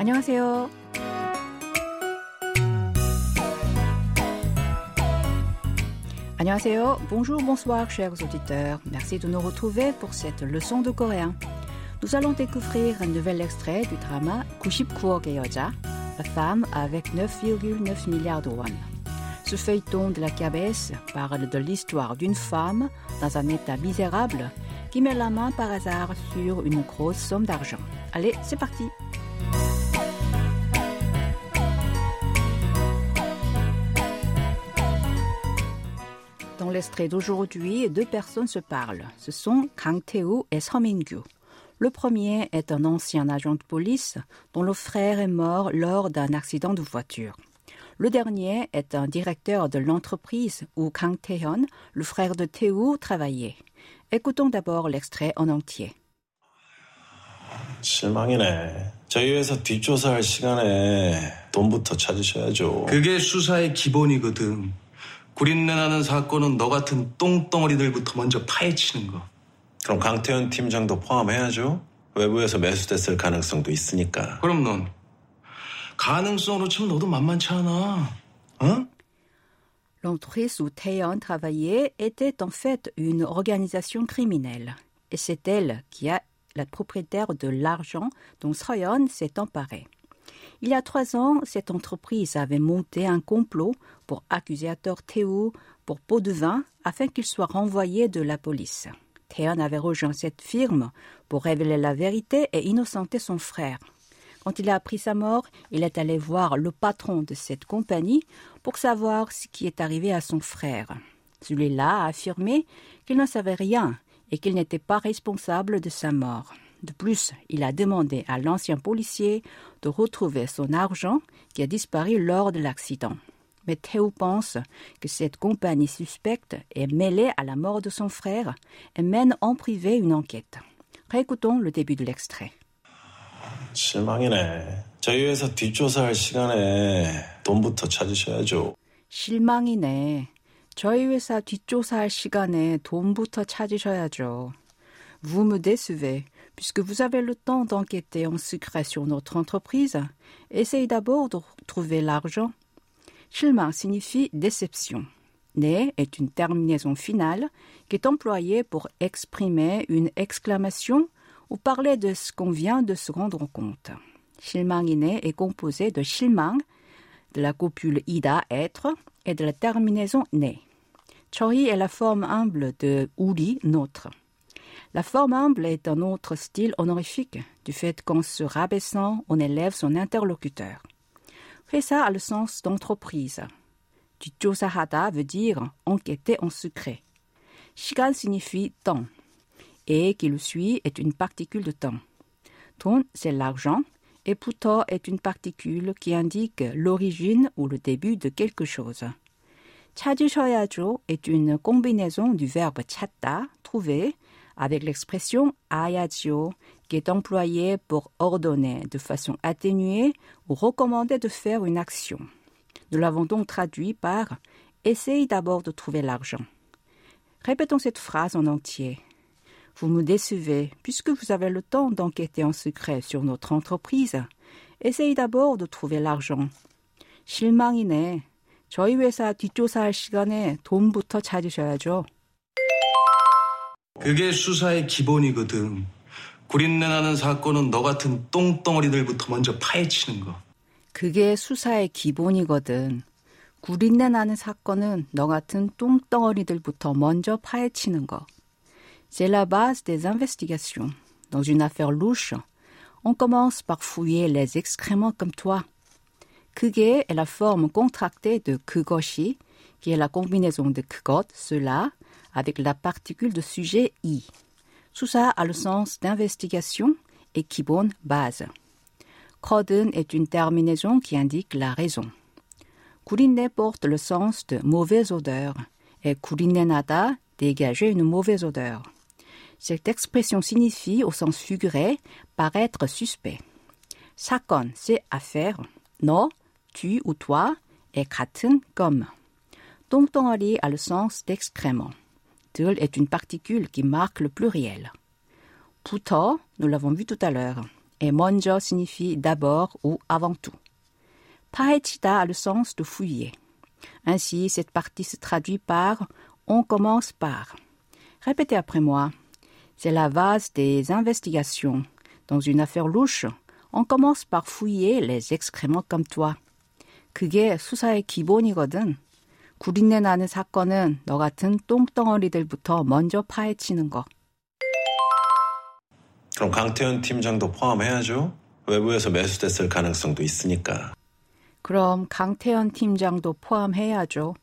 안녕하세요. Annyeonghaseyo. Bonjour, bonsoir, chers auditeurs. Merci de nous retrouver pour cette leçon de coréen. Nous allons découvrir un nouvel extrait du drama 99억의 여자, la femme avec 9,9 milliards de won. Ce feuilleton de la KBS parle de l'histoire d'une femme dans un état misérable qui met la main par hasard sur une grosse somme d'argent. Allez, c'est parti. l'extrait d'aujourd'hui, deux personnes se parlent. Ce sont Kang Tae-woo et Seo Min-gyu. Le premier est un ancien agent de police dont le frère est mort lors d'un accident de voiture. Le dernier est un directeur de l'entreprise où Kang Tae-hyun, le frère de Tae-woo, travaillait. Écoutons d'abord l'extrait en entier. 실망이네. 저희 회사 뒷조사할 시간에 돈부터 찾으셔야죠. 그게 수사의 기본이거든. 구린내 나는 사건은 너 같은 똥덩어리들부터 먼저 파헤치는 거. 그럼 강태현 팀장도 포함해야죠. 외부에서 매수됐을 가능성도 있으니까. 그럼 넌 가능성으로 치면 너도 만만치 않아. 어? L'entreprise où Taeyeon travaillait était en fait une organisation criminelle. Et c'est elle qui a la propriétaire de l'argent dont Soyeon s'est emparé. Il y a trois ans, cette entreprise avait monté un complot pour accuser à tort Théo pour pot de vin afin qu'il soit renvoyé de la police. Taeyeon avait rejoint cette firme pour révéler la vérité et innocenter son frère. Quand il a appris sa mort, il est allé voir le patron de cette compagnie pour savoir ce qui est arrivé à son frère. Celui-là a affirmé qu'il ne savait rien et qu'il n'était pas responsable de sa mort. De plus, il a demandé à l'ancien policier de retrouver son argent qui a disparu lors de l'accident. Mais Théo pense que cette compagnie suspecte est mêlée à la mort de son frère et mène en privé une enquête. Réécoutons le début de l'extrait. 실망이네. 저희 회사 뒷조사할 시간에 돈부터 찾으셔야죠. 실망이네. 저희 회사 뒷조사할 시간에 돈부터 찾으셔야죠. Vous me décevez. Puisque vous avez le temps d'enquêter en secret sur notre entreprise, essayez d'abord de trouver l'argent. Shilma signifie déception. Ne est une terminaison finale qui est employée pour exprimer une exclamation ou parler de ce qu'on vient de se rendre compte. Shilmangine est composé de shilmang, de la copule ida être et de la terminaison ne. Choi est la forme humble de uri notre. La forme humble est un autre style honorifique du fait qu'en se rabaissant, on élève son interlocuteur. Resa a le sens d'entreprise. Jujosahada veut dire enquêter en secret. Shigan signifie temps, et qui le suit est une particule de temps. Ton, c'est l'argent, et puto est une particule qui indique l'origine ou le début de quelque chose. Chajishoyajo est une combinaison du verbe chatta, trouver, avec l'expression ayajo, qui est employée pour ordonner de façon atténuée ou recommander de faire une action. Nous l'avons donc traduit par Essaye d'abord de trouver l'argent. Répétons cette phrase en entier. Vous me décevez, puisque vous avez le temps d'enquêter en secret sur notre entreprise. Essayez d'abord de trouver l'argent. 실망이네. 저희 회사 뒷조사할 시간에 돈부터 찾으셔야죠. 그게 수사의 기본이거든. 구린내 나는 사건은 너 같은 똥덩어리들부터 먼저 파헤치는 거. 그게 수사의 기본이거든. 구린내 나는 사건은 너 같은 똥덩어리들부터 먼저 파헤치는 거. C'est la base des investigations. Dans une affaire louche, on commence par fouiller les excréments comme toi. 그게 est la forme contractée de 그것이, qui est la combinaison de 그것, cela, avec la particule de sujet i. Tout a le sens d'investigation et Kibon base. Kroden est une terminaison qui indique la raison. Kurine porte le sens de mauvaise odeur et kurinenada dégager une mauvaise odeur. Cette expression signifie au sens figuré paraître suspect. Sakon, c'est affaire. No, tu ou toi, et katen, comme. Dongtongari a le sens d'excrément 들 est une particule qui marque le pluriel. 부터, nous l'avons vu tout à l'heure, et 먼저 signifie d'abord ou avant tout. 파헤치다 a le sens de fouiller. Ainsi, cette partie se traduit par on commence par. Répétez après moi. C'est la base des investigations. Dans une affaire louche, on commence par fouiller les excréments comme toi. 그게 수사의 기본이거든. 구린내 나는 사건은 너 같은 똥덩어리들부터 먼저 파헤치는 거. 그럼 강태현 팀장도 포함해야죠. 외부에서 매수됐을 가능성도 있으니까. 그럼 강태현 팀장도 포함해야죠.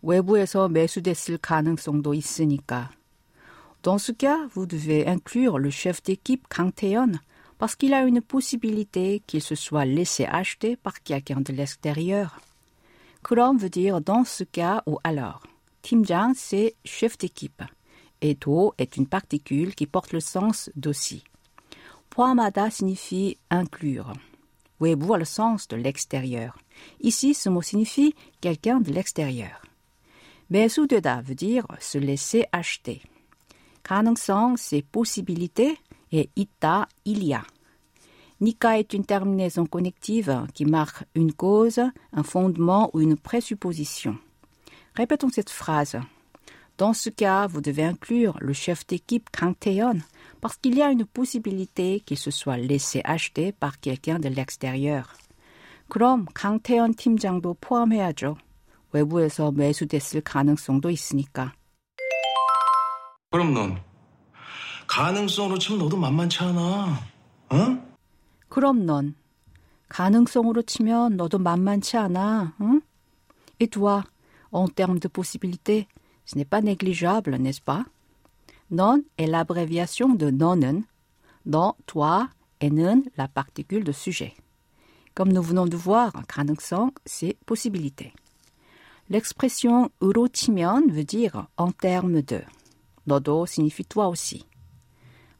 외부에서 매수됐을 가능성도 있으니까. Dans ce cas, vous devez inclure le chef d'équipe Kang Tae-yeon parce qu'il a une possibilité qu'il se soit laissé acheter par quelqu'un de l'extérieur. 그럼 veut dire dans ce cas ou alors. Timjang, c'est chef d'équipe. Et do est une particule qui porte le sens d'aussi. Poamada signifie inclure. Webu a le sens de l'extérieur. Ici, ce mot signifie quelqu'un de l'extérieur. Besudeda veut dire se laisser acheter. Kanungsang, c'est possibilité et ita, il y a. Nika est une terminaison connective qui marque une cause, un fondement ou une présupposition. Répétons cette phrase. Dans ce cas, vous devez inclure le chef d'équipe Kang Tae-yeon parce qu'il y a une possibilité qu'il se soit laissé acheter par quelqu'un de l'extérieur. 그럼 강태현 팀장도 포함해야죠. 외부에서 매수됐을 가능성도 있으니까. 그럼 넌 가능성으로 치면 너도 만만치 않아. 어? 그럼 넌 가능성으로 치면 너도 만만치 않아. 응? Et toi, en termes de possibilités, ce n'est pas négligeable, n'est-ce pas? Non est l'abréviation de nonen. Non, toi, et 는 la particule de sujet. Comme nous venons de voir, 가능성, c'est possibilité. L'expression 으로 치면 veut dire en termes de. 너도 signifie toi aussi.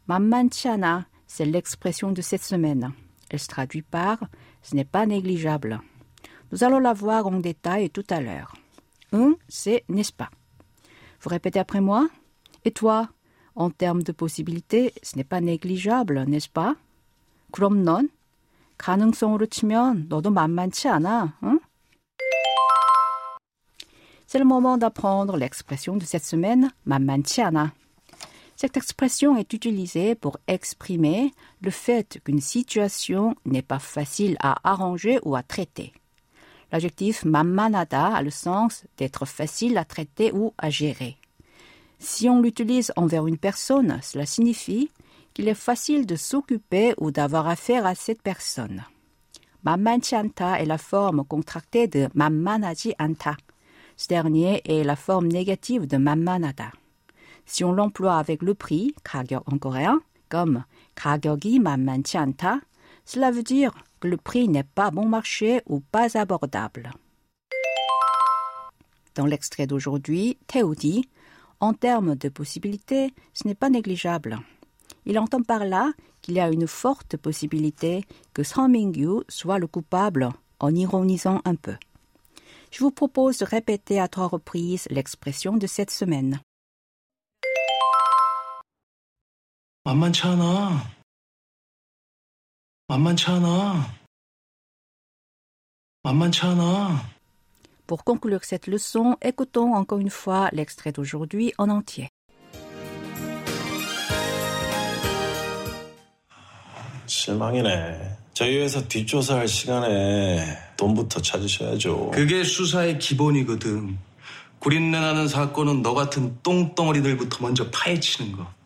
만만치 않아, c'est l'expression de cette semaine. Elle se traduit par ce n'est pas négligeable. Nous allons la voir en détail tout à l'heure. Un, c'est n'est-ce pas. Vous répétez après moi. Et toi, en termes de possibilités, ce n'est pas négligeable, n'est-ce pas? 그럼 넌 가능성으로 치면 너도 만만치 않아, hein? C'est le moment d'apprendre l'expression de cette semaine, 만만치 않아. Cette expression est utilisée pour exprimer le fait qu'une situation n'est pas facile à arranger ou à traiter. L'adjectif mammanada a le sens d'être facile à traiter ou à gérer. Si on l'utilise envers une personne, cela signifie qu'il est facile de s'occuper ou d'avoir affaire à cette personne. Mammanchanta est la forme contractée de mammanaji anta. Ce dernier est la forme négative de mammanada Si on l'emploie avec le prix, 가격 en coréen, comme 가격이 만만치 않다, cela veut dire que le prix n'est pas bon marché ou pas abordable. Dans l'extrait d'aujourd'hui, Théo dit En termes de possibilités, ce n'est pas négligeable. Il entend par là qu'il y a une forte possibilité que Song Mingyu soit le coupable en ironisant un peu. Je vous propose de répéter à trois reprises l'expression de cette semaine. 만만치 않아. 만만치 않아. 만만치 않아. Pour conclure cette leçon, écoutons encore une fois l'extrait d'aujourd'hui en entier. 실망이네. 저희 회사 뒷조사할 시간에 돈부터 찾으셔야죠. 그게 수사의 기본이거든. 구린내 나는 사건은 너 같은 똥덩어리들부터 먼저 파헤치는 거.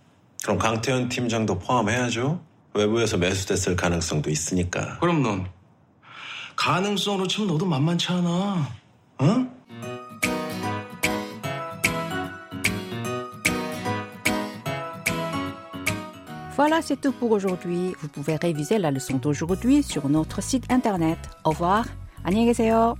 그럼 강태현 팀장도 포함해야죠. 외부에서 매수됐을 가능성도 있으니까. 그럼 넌 가능성으로 치면 너도 만만치 않아. 어? Voilà, c'est tout pour aujourd'hui. Vous pouvez réviser la leçon d'aujourd'hui sur notre site internet. Au revoir. 안녕히 계세요.